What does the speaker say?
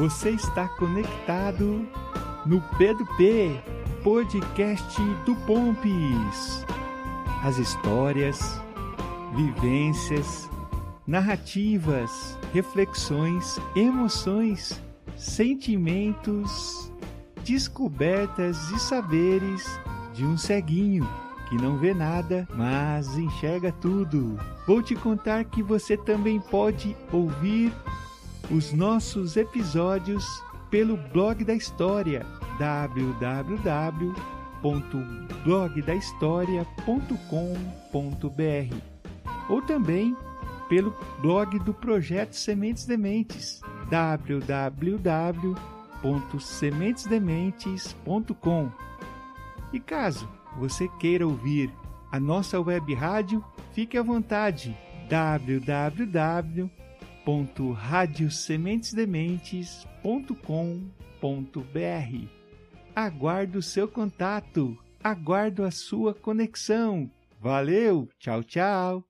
Você está conectado no P2P, podcast do Pompis. As histórias, vivências, narrativas, reflexões, emoções, sentimentos, descobertas e saberes de um ceguinho que não vê nada, mas enxerga tudo. Vou te contar que você também pode ouvir os nossos episódios pelo blog da história www.blogdahistoria.com.br ou também pelo blog do projeto Sementes Dementes www.sementesdementes.com. E caso você queira ouvir a nossa web rádio, fique à vontade www.radiosementesdementes.com.br. Aguardo o seu contato, aguardo a sua conexão. Valeu, tchau, tchau.